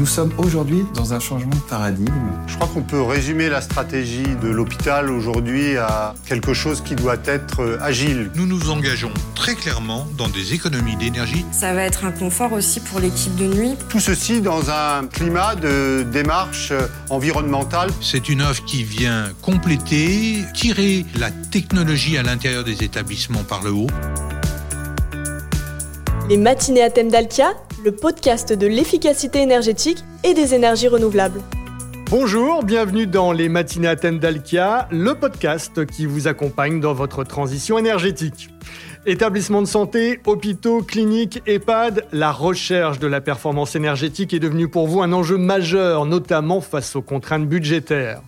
Nous sommes aujourd'hui dans un changement de paradigme. Je crois qu'on peut résumer la stratégie de l'hôpital aujourd'hui à quelque chose qui doit être euh, agile. Nous nous engageons très clairement dans des économies d'énergie. Ça va être un confort aussi pour l'équipe de nuit. Tout ceci dans un climat de démarche euh, environnementale. C'est une offre qui vient compléter, tirer la technologie à l'intérieur des établissements par le haut. Les matinées à thème d'Alkia, le podcast de l'efficacité énergétique et des énergies renouvelables. Bonjour, bienvenue dans les matinées à thème d'Alkia, le podcast qui vous accompagne dans votre transition énergétique. Établissements de santé, hôpitaux, cliniques, EHPAD, la recherche de la performance énergétique est devenue pour vous un enjeu majeur, notamment face aux contraintes budgétaires.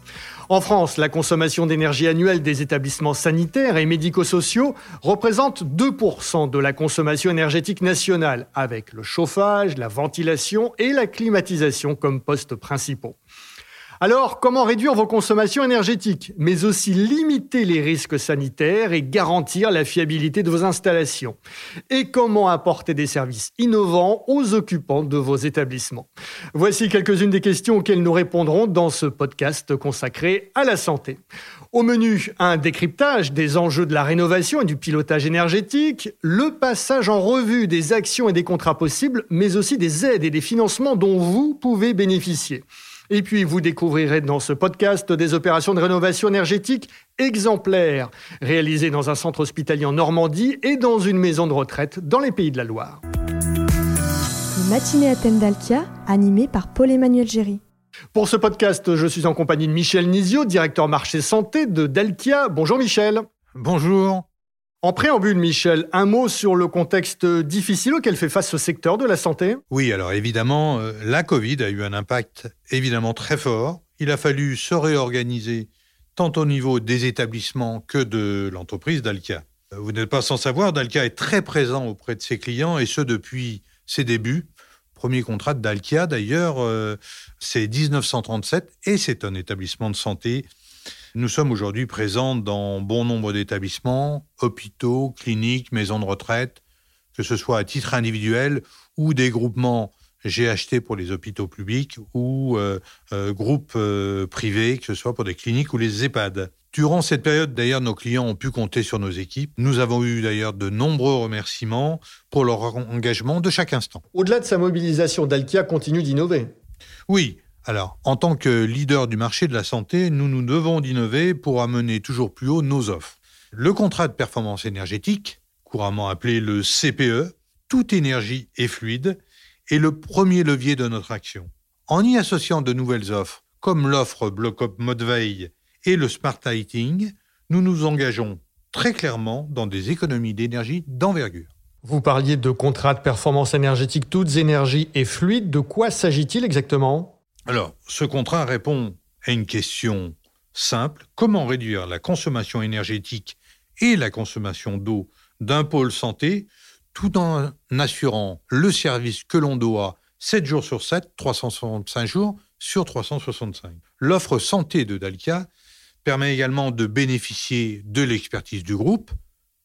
En France, la consommation d'énergie annuelle des établissements sanitaires et médico-sociaux représente 2% de la consommation énergétique nationale, avec le chauffage, la ventilation et la climatisation comme postes principaux. Alors, comment réduire vos consommations énergétiques, mais aussi limiter les risques sanitaires et garantir la fiabilité de vos installations? Et comment apporter des services innovants aux occupants de vos établissements? Voici quelques-unes des questions auxquelles nous répondrons dans ce podcast consacré à la santé. Au menu, un décryptage des enjeux de la rénovation et du pilotage énergétique, le passage en revue des actions et des contrats possibles, mais aussi des aides et des financements dont vous pouvez bénéficier. Et puis, vous découvrirez dans ce podcast des opérations de rénovation énergétique exemplaires, réalisées dans un centre hospitalier en Normandie et dans une maison de retraite dans les Pays de la Loire. Les matinées à thème d'Alkia, animées par Paul-Emmanuel Géry. Pour ce podcast, je suis en compagnie de Michel Nizio, directeur marché santé de Dalkia. Bonjour Michel. Bonjour. En préambule, Michel, un mot sur le contexte difficile auquel fait face ce secteur de la santé? Oui, alors évidemment, euh, la Covid a eu un impact évidemment très fort. Il a fallu se réorganiser tant au niveau des établissements que de l'entreprise Dalkia. Euh, vous n'êtes pas sans savoir, Dalkia est très présent auprès de ses clients et ce depuis ses débuts. Premier contrat de Dalkia, d'ailleurs, euh, c'est 1937 et c'est un établissement de santé nous sommes aujourd'hui présents dans bon nombre d'établissements, hôpitaux, cliniques, maisons de retraite, que ce soit à titre individuel ou des groupements GHT pour les hôpitaux publics ou euh, euh, groupes euh, privés, que ce soit pour des cliniques ou les EHPAD. Durant cette période, d'ailleurs, nos clients ont pu compter sur nos équipes. Nous avons eu d'ailleurs de nombreux remerciements pour leur engagement de chaque instant. Au-delà de sa mobilisation, Dalkia continue d'innover. Oui, alors, en tant que leader du marché de la santé, nous nous devons d'innover pour amener toujours plus haut nos offres. Le contrat de performance énergétique, couramment appelé le CPE, toute énergie est fluide, est le premier levier de notre action. En y associant de nouvelles offres, comme l'offre Block-up Mode Veille et le Smart Lighting, nous nous engageons très clairement dans des économies d'énergie d'envergure. Vous parliez de contrat de performance énergétique toutes énergies et fluides. De quoi s'agit-il exactement? Alors, ce contrat répond à une question simple. Comment réduire la consommation énergétique et la consommation d'eau d'un pôle santé tout en assurant le service que l'on doit 7 jours sur 7, 365 jours sur 365. L'offre santé de Dalkia permet également de bénéficier de l'expertise du groupe.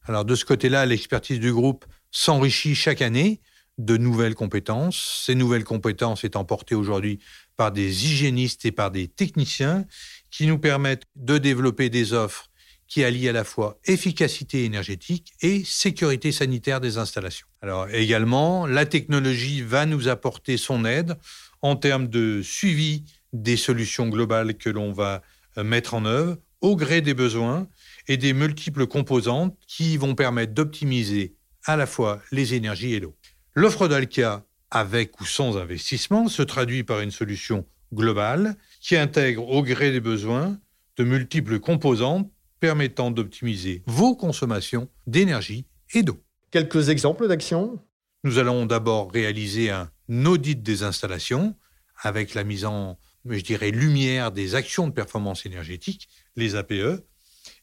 Alors de ce côté-là, l'expertise du groupe s'enrichit chaque année de nouvelles compétences. Ces nouvelles compétences étant portées aujourd'hui par des hygiénistes et par des techniciens qui nous permettent de développer des offres qui allient à la fois efficacité énergétique et sécurité sanitaire des installations. Alors également, la technologie va nous apporter son aide en termes de suivi des solutions globales que l'on va euh, mettre en œuvre au gré des besoins et des multiples composantes qui vont permettre d'optimiser à la fois les énergies et l'eau. L'offre d'Alkia avec ou sans investissement, se traduit par une solution globale qui intègre au gré des besoins de multiples composantes permettant d'optimiser vos consommations d'énergie et d'eau. Quelques exemples d'actions Nous allons d'abord réaliser un audit des installations avec la mise en, je dirais, lumière des actions de performance énergétique, les APE,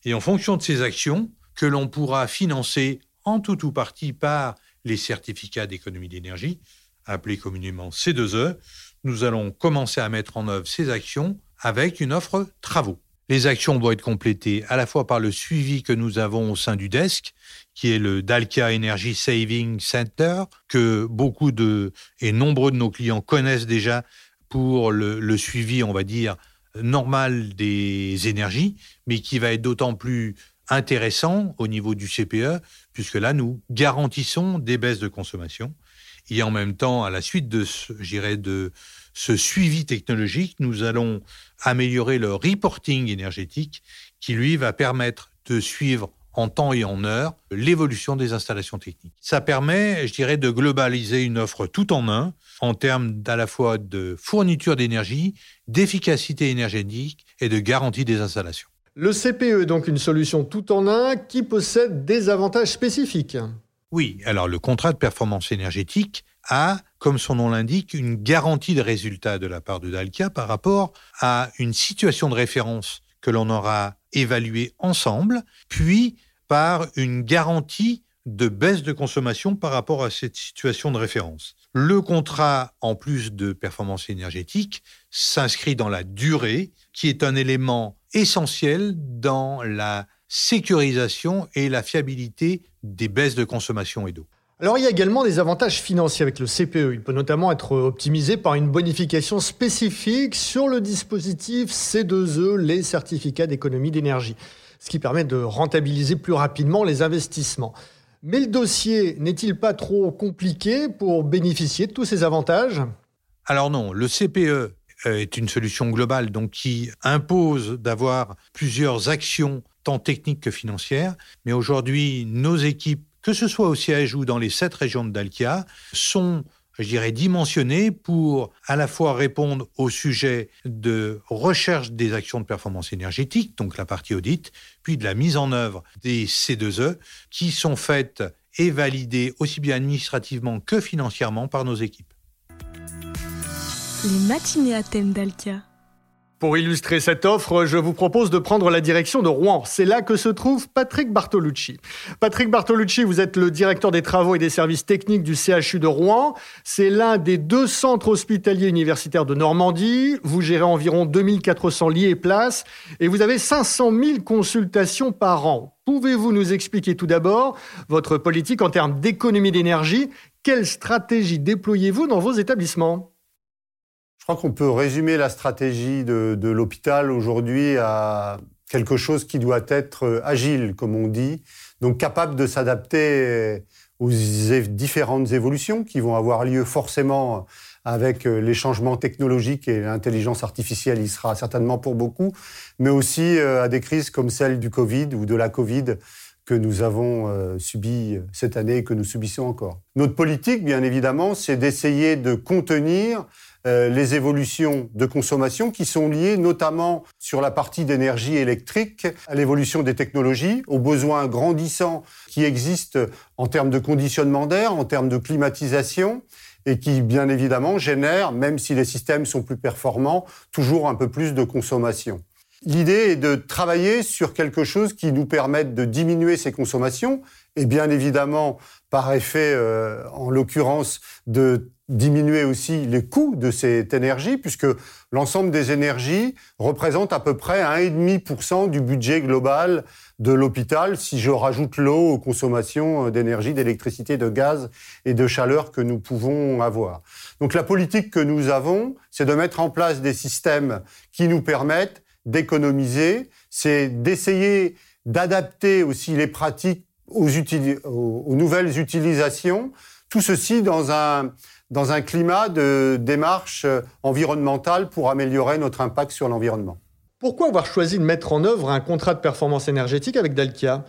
et en fonction de ces actions que l'on pourra financer en tout ou partie par les certificats d'économie d'énergie, appelé communément C2E, nous allons commencer à mettre en œuvre ces actions avec une offre travaux. Les actions vont être complétées à la fois par le suivi que nous avons au sein du desk, qui est le Dalkia Energy Saving Center, que beaucoup de et nombreux de nos clients connaissent déjà pour le, suivi, on va dire, normal des énergies, mais qui va être d'autant plus intéressant au niveau du CPE, puisque là, nous garantissons des baisses de consommation. Et en même temps, à la suite de ce, de ce suivi technologique, nous allons améliorer le reporting énergétique qui, lui, va permettre de suivre en temps et en heure l'évolution des installations techniques. Ça permet, je dirais, de globaliser une offre tout en un en termes à la fois de fourniture d'énergie, d'efficacité énergétique et de garantie des installations. Le CPE est donc une solution tout en un qui possède des avantages spécifiques. Oui, alors le contrat de performance énergétique a, comme son nom l'indique, une garantie de résultat de la part de Dalkia par rapport à une situation de référence que l'on aura évaluée ensemble, puis par une garantie de baisse de consommation par rapport à cette situation de référence. Le contrat, en plus de performance énergétique, s'inscrit dans la durée, qui est un élément essentiel dans la sécurisation et la fiabilité des baisses de consommation et d'eau. Alors il y a également des avantages financiers avec le CPE. Il peut notamment être optimisé par une bonification spécifique sur le dispositif C2E, les certificats d'économie d'énergie, ce qui permet de rentabiliser plus rapidement les investissements. Mais le dossier n'est-il pas trop compliqué pour bénéficier de tous ces avantages? Alors non, le CPE euh, est une solution globale donc qui impose d'avoir plusieurs actions tant techniques que financières. Mais aujourd'hui, nos équipes que ce soit au siège ou dans les sept régions de Dalkia, sont je dirais, dimensionnées pour à la fois répondre au sujet de recherche des actions de performance énergétique, donc la partie audit, puis de la mise en œuvre des C2E, qui sont faites et validées aussi bien administrativement que financièrement par nos équipes. Les matinées à thème d'Alkia. Pour illustrer cette offre, je vous propose de prendre la direction de Rouen. C'est là que se trouve Patrick Bartolucci. Patrick Bartolucci, vous êtes le directeur des travaux et des services techniques du CHU de Rouen. C'est l'un des deux centres hospitaliers universitaires de Normandie. Vous gérez environ 2400 lits et places et vous avez 500 000 consultations par an. Pouvez-vous nous expliquer tout d'abord votre politique en termes d'économie d'énergie? Quelle stratégie déployez-vous dans vos établissements? Je crois qu'on peut résumer la stratégie de, l'hôpital aujourd'hui à quelque chose qui doit être agile, comme on dit, donc capable de s'adapter aux différentes évolutions qui vont avoir lieu forcément avec les changements technologiques et l'intelligence artificielle, il sera certainement pour beaucoup, mais aussi euh, à des crises comme celle du Covid ou de la Covid que nous avons euh, subi cette année et que nous subissons encore. Notre politique, bien évidemment, c'est d'essayer de contenir euh, les évolutions de consommation qui sont liées notamment sur la partie d'énergie électrique à l'évolution des technologies, aux besoins grandissants qui existent en termes de conditionnement d'air, en termes de climatisation et qui, bien évidemment, génèrent, même si les systèmes sont plus performants, toujours un peu plus de consommation. L'idée est de travailler sur quelque chose qui nous permette de diminuer ces consommations et bien évidemment, par effet, euh, en l'occurrence, de diminuer aussi les coûts de cette énergie, puisque l'ensemble des énergies représente à peu près 1,5% du budget global de l'hôpital, si je rajoute l'eau aux consommations d'énergie, d'électricité, de gaz et de chaleur que nous pouvons avoir. Donc la politique que nous avons, c'est de mettre en place des systèmes qui nous permettent d'économiser, c'est d'essayer d'adapter aussi les pratiques aux, nouvelles utilisations, tout ceci dans un dans un climat de démarche environnementale pour améliorer notre impact sur l'environnement. Pourquoi avoir choisi de mettre en œuvre un contrat de performance énergétique avec Dalkia?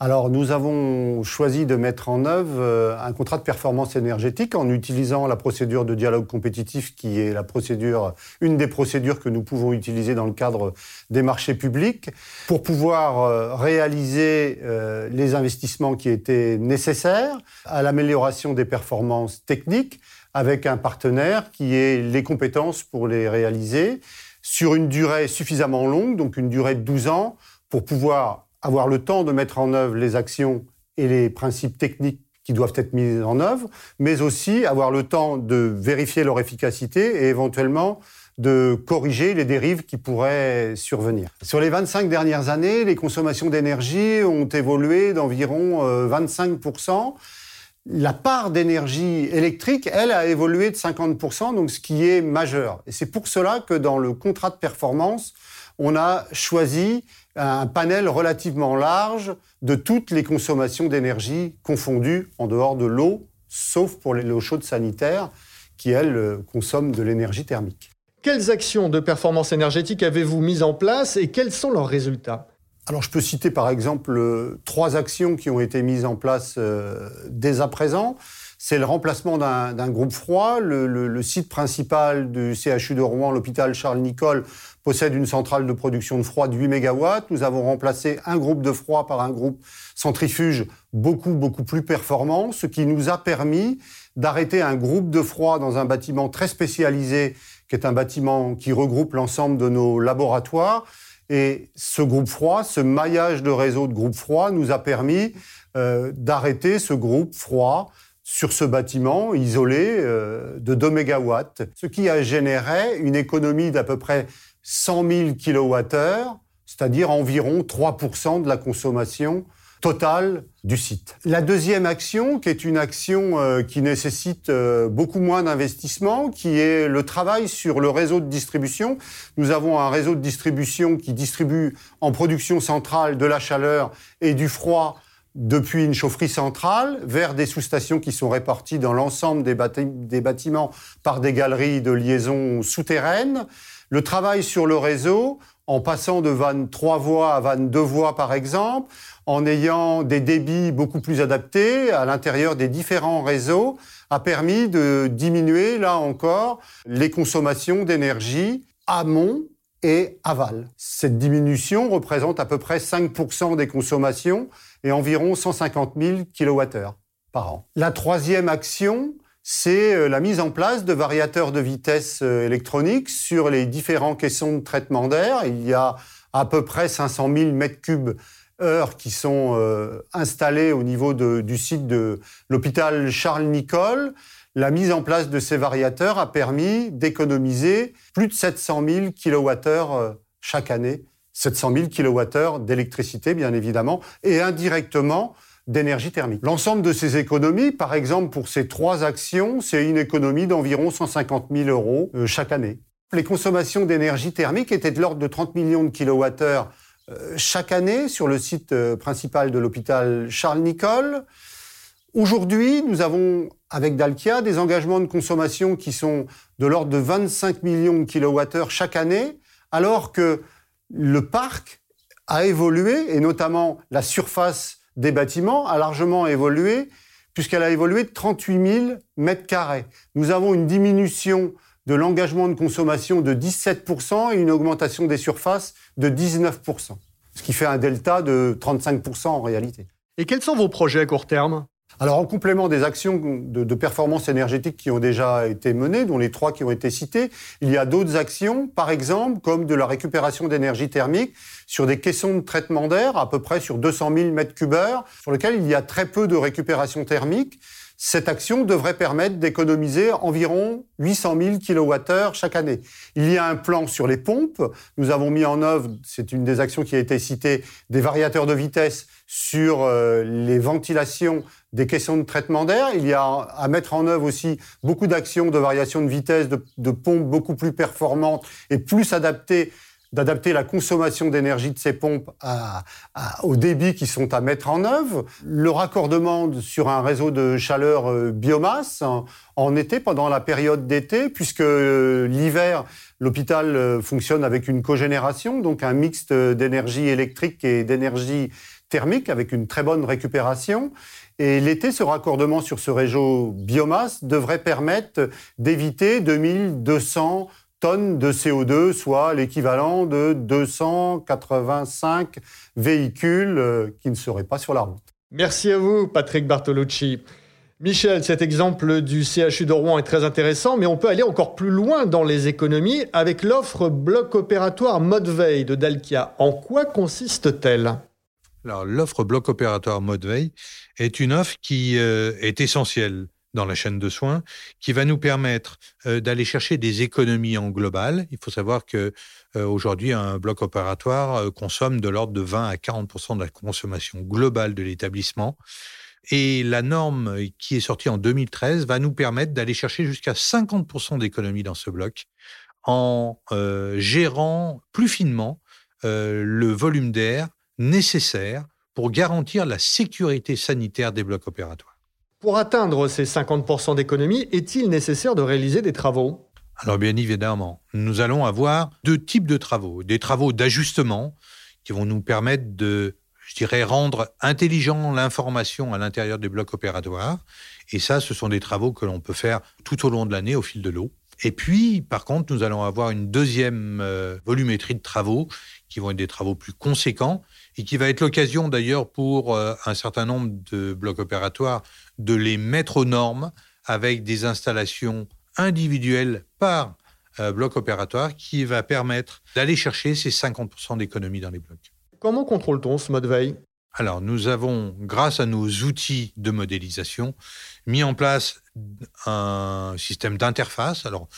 Alors, nous avons choisi de mettre en œuvre euh, un contrat de performance énergétique en utilisant la procédure de dialogue compétitif qui est la procédure, une des procédures que nous pouvons utiliser dans le cadre des marchés publics pour pouvoir euh, réaliser euh, les investissements qui étaient nécessaires à l'amélioration des performances techniques avec un partenaire qui ait les compétences pour les réaliser sur une durée suffisamment longue, donc une durée de 12 ans, pour pouvoir avoir le temps de mettre en œuvre les actions et les principes techniques qui doivent être mis en œuvre, mais aussi avoir le temps de vérifier leur efficacité et éventuellement de corriger les dérives qui pourraient survenir. Sur les 25 dernières années, les consommations d'énergie ont évolué d'environ 25%. Euh, la part d'énergie électrique, elle, a évolué de 50%, donc ce qui est majeur. Et c'est pour cela que dans le contrat de performance, on a choisi un panel relativement large de toutes les consommations d'énergie confondues en dehors de l'eau, sauf pour l'eau chaude sanitaire, qui, elle, consomme de l'énergie thermique. Quelles actions de performance énergétique avez-vous mises en place et quels sont leurs résultats? Alors je peux citer par exemple euh, trois actions qui ont été mises en place euh, dès à présent. C'est le remplacement d'un groupe froid. Le, site principal du CHU de Rouen, l'hôpital Charles Nicolle, possède une centrale de production de froid de 8 MW. Nous avons remplacé un groupe de froid par un groupe centrifuge beaucoup, beaucoup plus performant, ce qui nous a permis d'arrêter un groupe de froid dans un bâtiment très spécialisé, qui est un bâtiment qui regroupe l'ensemble de nos laboratoires et ce groupe froid, ce maillage de réseau de groupe froid nous a permis euh, d'arrêter ce groupe froid sur ce bâtiment isolé euh, de 2 MW, ce qui a généré une économie d'à peu près 100 000 kWh, c'est-à-dire environ 3% de la consommation Total du site. La deuxième action, qui est une action euh, qui nécessite euh, beaucoup moins d'investissement, qui est le travail sur le réseau de distribution. Nous avons un réseau de distribution qui distribue en production centrale de la chaleur et du froid depuis une chaufferie centrale vers des sous-stations qui sont réparties dans l'ensemble des, des bâtiments par des galeries de liaison souterraines. Le travail sur le réseau, en passant de vannes 3 voies à vannes 2 voies par exemple, en ayant des débits beaucoup plus adaptés à l'intérieur des différents réseaux, a permis de diminuer, là encore, les consommations d'énergie amont et aval. Cette diminution représente à peu près 5% des consommations et environ 150 000 kWh par an. La troisième action, c'est euh, la mise en place de variateurs de vitesse euh, électroniques sur les différents caissons de traitement d'air. Il y a à peu près 500 000 mètres cubes heures qui sont euh, installés au niveau du site de l'hôpital Charles Nicolle. La mise en place de ces variateurs a permis d'économiser plus de 700 000 kWh chaque année. 700 000 kWh d'électricité, bien évidemment, et indirectement d'énergie thermique. L'ensemble de ces économies, par exemple pour ces trois actions, c'est une économie d'environ 150 000 euros euh, chaque année. Les consommations d'énergie thermique étaient de l'ordre de 30 millions de kilowattheures euh, chaque année sur le site euh, principal de l'hôpital Charles Nicolle. Aujourd'hui, nous avons avec Dalkia des engagements de consommation qui sont de l'ordre de 25 millions de kilowattheures chaque année, alors que le parc a évolué et notamment la surface des bâtiments a largement évolué, puisqu'elle a évolué de 38 000 mètres carrés. Nous avons une diminution de l'engagement de consommation de 17% et une augmentation des surfaces de 19%, ce qui fait un delta de 35% en réalité. Et quels sont vos projets à court terme? Alors, en complément des actions de, performance énergétique qui ont déjà été menées, dont les trois qui ont été citées, il y a d'autres actions, par exemple, comme de la récupération d'énergie thermique sur des caissons de traitement d'air, à peu près sur 200 000 mètres cubes heure, sur lesquels il y a très peu de récupération thermique. Cette action devrait permettre d'économiser environ 800 000 kWh chaque année. Il y a un plan sur les pompes. Nous avons mis en œuvre, c'est une des actions qui a été citée, des variateurs de vitesse sur euh, les ventilations des questions de traitement d'air. Il y a à mettre en œuvre aussi beaucoup d'actions de variation de vitesse, de, de pompes beaucoup plus performantes et plus adaptées d'adapter la consommation d'énergie de ces pompes à, aux débits qui sont à mettre en œuvre, le raccordement sur un réseau de chaleur euh, biomasse en, été, pendant la période d'été, puisque euh, l'hiver, l'hôpital euh, fonctionne avec une cogénération, donc un mixte d'énergie électrique et d'énergie thermique avec une très bonne récupération. Et l'été, ce raccordement sur ce réseau biomasse devrait permettre d'éviter 2200 tonnes de CO2, soit l'équivalent de 285 véhicules euh, qui ne seraient pas sur la route. Merci à vous, Patrick Bartolucci. Michel, cet exemple du CHU de Rouen est très intéressant, mais on peut aller encore plus loin dans les économies avec l'offre bloc opératoire mode veille de Dalkia. En quoi consiste-t-elle? Alors, l'offre bloc opératoire mode veille est une offre qui euh, est essentielle dans la chaîne de soins, qui va nous permettre euh, d'aller chercher des économies en global. Il faut savoir que euh, aujourd'hui, un bloc opératoire consomme de l'ordre de 20 à 40 de la consommation globale de l'établissement. Et la norme qui est sortie en 2013 va nous permettre d'aller chercher jusqu'à 50% d'économie dans ce bloc en euh, gérant plus finement euh, le volume d'air nécessaire pour garantir la sécurité sanitaire des blocs opératoires. Pour atteindre ces 50% d'économie, est-il nécessaire de réaliser des travaux? Alors bien évidemment, nous allons avoir deux types de travaux. Des travaux d'ajustement qui vont nous permettre de, je dirais, rendre intelligent l'information à l'intérieur des blocs opératoires. Et ça, ce sont des travaux que l'on peut faire tout au long de l'année au fil de l'eau. Et puis, par contre, nous allons avoir une deuxième euh, volumétrie de travaux qui vont être des travaux plus conséquents et qui va être l'occasion d'ailleurs pour euh, un certain nombre de blocs opératoires de les mettre aux normes avec des installations individuelles par euh, bloc opératoire qui va permettre d'aller chercher ces 50% d'économie dans les blocs. Comment contrôle-t-on ce mode veille? Alors, nous avons, grâce à nos outils de modélisation, mis en place un système d'interface. Alors,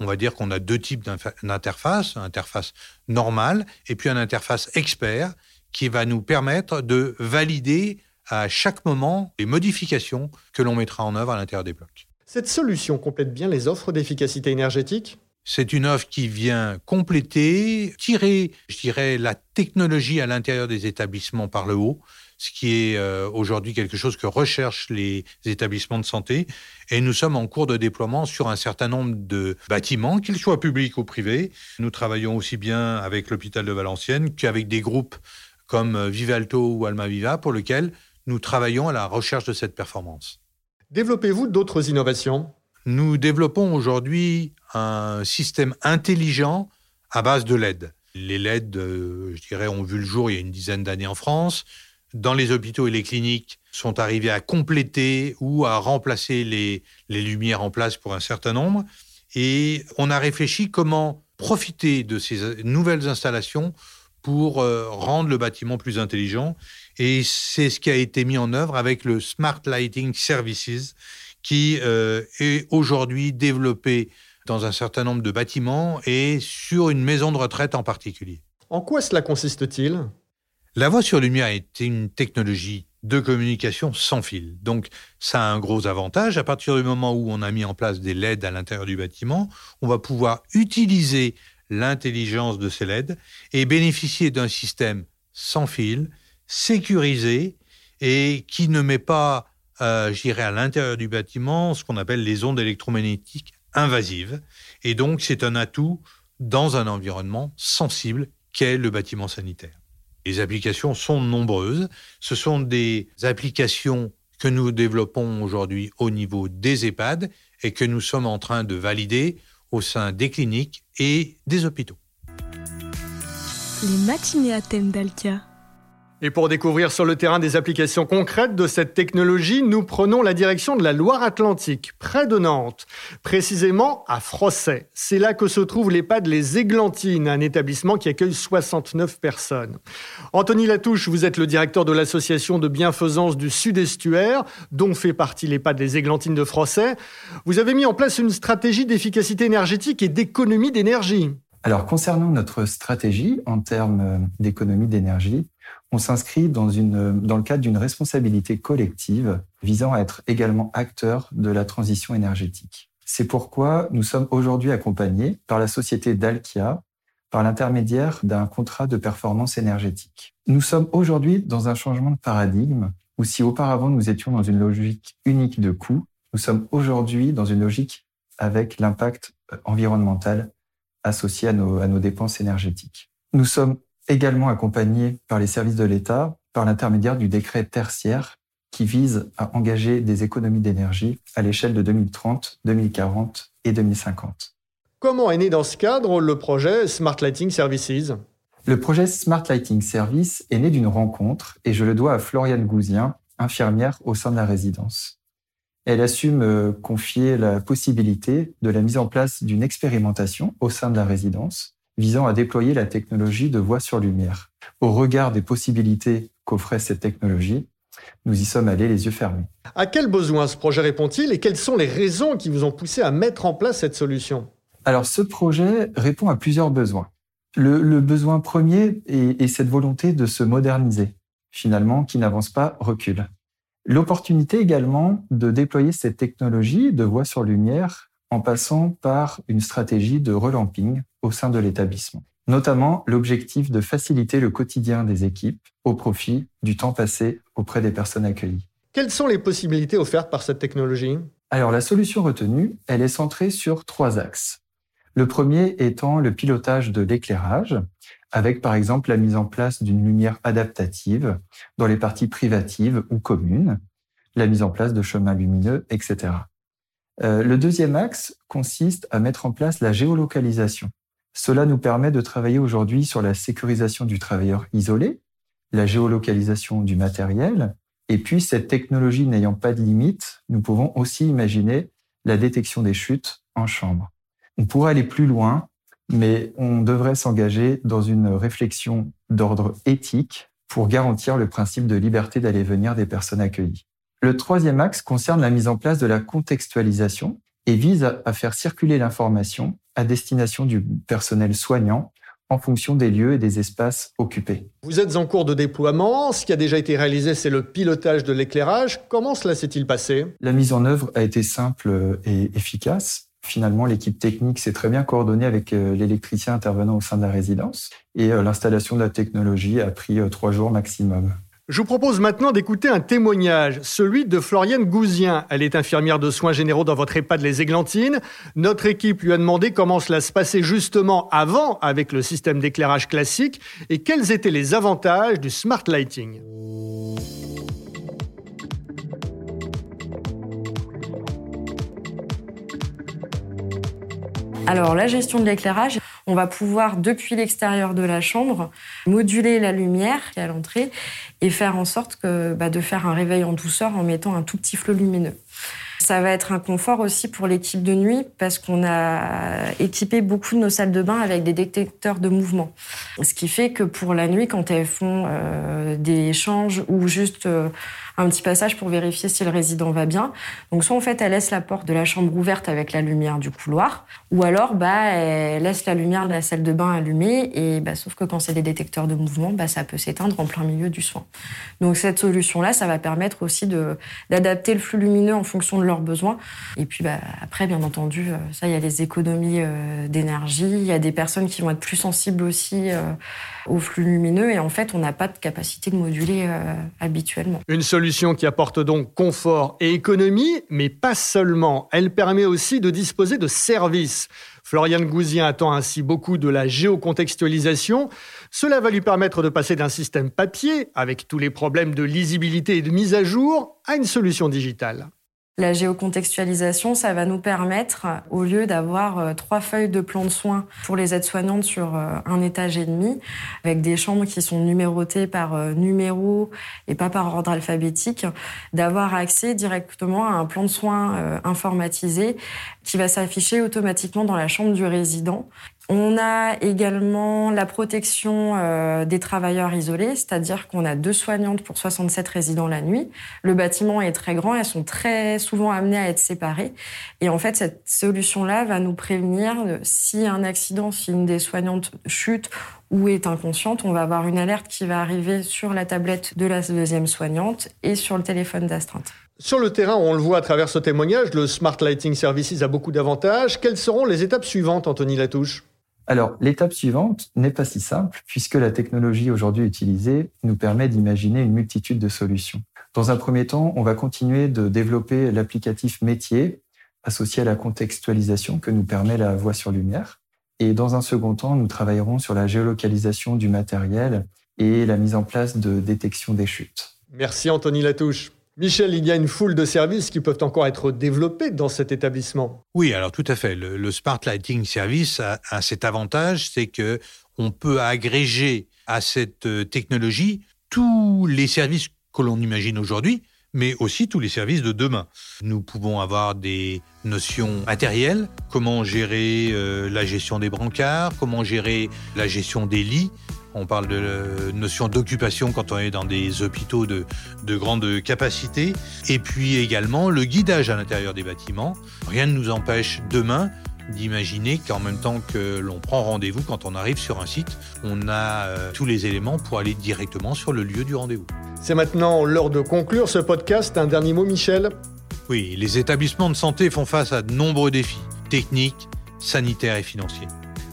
on va dire qu'on a deux types d'interface, une interface normale et puis une interface expert qui va nous permettre de valider à chaque moment les modifications que l'on mettra en œuvre à l'intérieur des blocs. Cette solution complète bien les offres d'efficacité énergétique? C'est une offre qui vient compléter, tirer, je dirais, la technologie à l'intérieur des établissements par le haut, ce qui est euh, aujourd'hui quelque chose que recherchent les établissements de santé. Et nous sommes en cours de déploiement sur un certain nombre de bâtiments, qu'ils soient publics ou privés. Nous travaillons aussi bien avec l'hôpital de Valenciennes qu'avec des groupes comme Vivalto ou Almaviva pour lesquels nous travaillons à la recherche de cette performance. Développez-vous d'autres innovations? Nous développons aujourd'hui un système intelligent à base de LED. Les LED, euh, je dirais, ont vu le jour il y a une dizaine d'années en France. Dans les hôpitaux et les cliniques, sont arrivés à compléter ou à remplacer les, les lumières en place pour un certain nombre. Et on a réfléchi comment profiter de ces nouvelles installations pour euh, rendre le bâtiment plus intelligent. Et c'est ce qui a été mis en œuvre avec le Smart Lighting Services, qui euh, est aujourd'hui développé dans un certain nombre de bâtiments et sur une maison de retraite en particulier. En quoi cela consiste-t-il? La voie sur lumière est une technologie de communication sans fil. Donc ça a un gros avantage. À partir du moment où on a mis en place des LED à l'intérieur du bâtiment, on va pouvoir utiliser l'intelligence de ces LED et bénéficier d'un système sans fil, sécurisé et qui ne met pas euh, j'irai à l'intérieur du bâtiment ce qu'on appelle les ondes électromagnétiques invasives. Et donc, c'est un atout dans un environnement sensible qu'est le bâtiment sanitaire. Les applications sont nombreuses. Ce sont des applications que nous développons aujourd'hui au niveau des EHPAD et que nous sommes en train de valider au sein des cliniques et des hôpitaux. Les matinées à thème d'Alkia. Et pour découvrir sur le terrain des applications concrètes de cette technologie, nous prenons la direction de la Loire-Atlantique, près de Nantes, précisément à Frosset. C'est là que se trouve l'EHPAD Les Églantines, un établissement qui accueille 69 personnes. Anthony Latouche, vous êtes le directeur de l'association de bienfaisance du Sud-Estuaire, dont fait partie l'EHPAD Les Églantines de Frosset. Vous avez mis en place une stratégie d'efficacité énergétique et d'économie d'énergie. Alors, concernant notre stratégie en termes d'économie d'énergie, on s'inscrit dans, le cadre d'une responsabilité collective visant à être également acteur de la transition énergétique. C'est pourquoi nous sommes aujourd'hui accompagnés par la société Dalkia par l'intermédiaire d'un contrat de performance énergétique. Nous sommes aujourd'hui dans un changement de paradigme où si auparavant nous étions dans une logique unique de coût, nous sommes aujourd'hui dans une logique avec l'impact environnemental associé à nos, à nos dépenses énergétiques. Nous sommes également accompagné par les services de l'État par l'intermédiaire du décret tertiaire qui vise à engager des économies d'énergie à l'échelle de 2030, 2040 et 2050. Comment est né dans ce cadre le projet Smart Lighting Services? Le projet Smart Lighting Service est né d'une rencontre et je le dois à Floriane Gouzien, infirmière au sein de la résidence. Elle assume me confier la possibilité de la mise en place d'une expérimentation au sein de la résidence visant à déployer la technologie de voix sur lumière. Au regard des possibilités qu'offrait cette technologie, nous y sommes allés les yeux fermés. À quels besoins ce projet répond-il et quelles sont les raisons qui vous ont poussé à mettre en place cette solution? Alors ce projet répond à plusieurs besoins. Le, besoin premier est, est cette volonté de se moderniser, finalement, qui n'avance pas, recule. L'opportunité également de déployer cette technologie de voie sur lumière en passant par une stratégie de relamping au sein de l'établissement. Notamment l'objectif de faciliter le quotidien des équipes au profit du temps passé auprès des personnes accueillies. Quelles sont les possibilités offertes par cette technologie? Alors la solution retenue, elle est centrée sur trois axes. Le premier étant le pilotage de l'éclairage, avec par exemple la mise en place d'une lumière adaptative dans les parties privatives ou communes, la mise en place de chemins lumineux, etc. Euh, le deuxième axe consiste à mettre en place la géolocalisation. Cela nous permet de travailler aujourd'hui sur la sécurisation du travailleur isolé, la géolocalisation du matériel, et puis cette technologie n'ayant pas de limite, nous pouvons aussi imaginer la détection des chutes en chambre. On pourrait aller plus loin, mais on devrait s'engager dans une réflexion d'ordre éthique pour garantir le principe de liberté d'aller venir des personnes accueillies. Le troisième axe concerne la mise en place de la contextualisation et vise à faire circuler l'information à destination du personnel soignant en fonction des lieux et des espaces occupés. Vous êtes en cours de déploiement. Ce qui a déjà été réalisé, c'est le pilotage de l'éclairage. Comment cela s'est-il passé? La mise en œuvre a été simple et efficace. Finalement, l'équipe technique s'est très bien coordonnée avec euh, l'électricien intervenant au sein de la résidence et euh, l'installation de la technologie a pris euh, trois jours maximum. Je vous propose maintenant d'écouter un témoignage, celui de Floriane Gouzien. Elle est infirmière de soins généraux dans votre EHPAD Les Églantines. Notre équipe lui a demandé comment cela se passait justement avant avec le système d'éclairage classique et quels étaient les avantages du smart lighting. Alors la gestion de l'éclairage, on va pouvoir depuis l'extérieur de la chambre moduler la lumière qui est à l'entrée et faire en sorte que, bah, de faire un réveil en douceur en mettant un tout petit flot lumineux. Ça va être un confort aussi pour l'équipe de nuit parce qu'on a équipé beaucoup de nos salles de bain avec des détecteurs de mouvement. Ce qui fait que pour la nuit, quand elles font euh, des échanges ou juste euh, un petit passage pour vérifier si le résident va bien. Donc soit en fait elle laisse la porte de la chambre ouverte avec la lumière du couloir, ou alors bah elle laisse la lumière de la salle de bain allumée et bah sauf que quand c'est des détecteurs de mouvement, bah ça peut s'éteindre en plein milieu du soin. Donc cette solution là, ça va permettre aussi de d'adapter le flux lumineux en fonction de leurs besoins. Et puis bah après bien entendu, euh, ça il y a les économies euh, d'énergie, il y a des personnes qui vont être plus sensibles aussi euh, au flux lumineux et en fait on n'a pas de capacité de moduler habituellement. Qui apporte donc confort et économie, mais pas seulement. Elle permet aussi de disposer de services. Florian Gouzien attend ainsi beaucoup de la géocontextualisation. Cela va lui permettre de passer d'un système papier, avec tous les problèmes de lisibilité et de mise à jour, à une solution digitale. La géocontextualisation, ça va nous permettre, au lieu d'avoir euh, trois feuilles de plan de soins pour les aides-soignantes sur euh, un étage et demi, avec des chambres qui sont numérotées par euh, numéro et pas par ordre alphabétique, d'avoir accès directement à un plan de soins informatisé qui va s'afficher automatiquement dans la chambre du résident on a également la protection euh, des travailleurs isolés, c'est-à-dire qu'on a deux soignantes pour 67 résidents la nuit. Le bâtiment est très grand, elles sont très souvent amenées à être séparées. Et en fait, cette solution-là va nous prévenir si un accident, si une des soignantes chute ou est inconsciente, on va avoir une alerte qui va arriver sur la tablette de la deuxième soignante et sur le téléphone d'astreinte. Sur le terrain, on le voit à travers ce témoignage, le Smart Lighting Services a beaucoup d'avantages. Quelles seront les étapes suivantes, Anthony Latouche? Alors, l'étape suivante n'est pas si simple, puisque la technologie aujourd'hui utilisée nous permet d'imaginer une multitude de solutions. Dans un premier temps, on va continuer de développer l'applicatif métier associé à la contextualisation que nous permet la voix sur lumière. Et dans un second temps, nous travaillerons sur la géolocalisation du matériel et la mise en place de détection des chutes. Merci Anthony Latouche. Michel, il y a une foule de services qui peuvent encore être développés dans cet établissement. Oui, alors tout à fait. Le, Smart Lighting Service a, cet avantage, c'est que on peut agréger à cette euh, technologie tous les services que l'on imagine aujourd'hui, mais aussi tous les services de demain. Nous pouvons avoir des notions matérielles, comment gérer euh, la gestion des brancards, comment gérer la gestion des lits, on parle de notion d'occupation quand on est dans des hôpitaux de, grande capacité. Et puis également le guidage à l'intérieur des bâtiments. Rien ne nous empêche demain d'imaginer qu'en même temps que l'on prend rendez-vous quand on arrive sur un site, on a euh, tous les éléments pour aller directement sur le lieu du rendez-vous. C'est maintenant l'heure de conclure ce podcast. Un dernier mot, Michel? Oui, les établissements de santé font face à de nombreux défis techniques, sanitaires et financiers.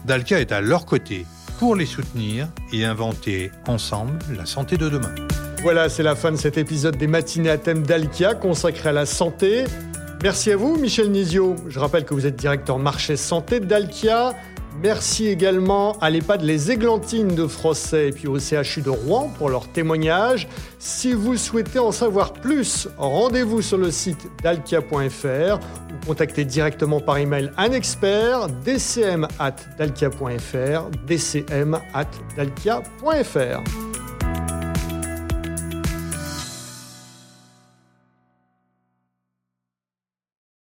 Dalkia est à leur côté pour les soutenir et inventer ensemble la santé de demain. Voilà, c'est la fin de cet épisode des matinées à thème d'Alkia consacré à la santé. Merci à vous, Michel Nizio. Je rappelle que vous êtes directeur marché santé d'Alkia. Merci également à l'EHPAD Les Églantines de Frosset et puis au CHU de Rouen pour leur témoigne. Si vous souhaitez en savoir plus, rendez-vous sur le site dalkia.fr ou contactez directement par email un expert dcm at dalkia.fr, dcm at dalkia.fr.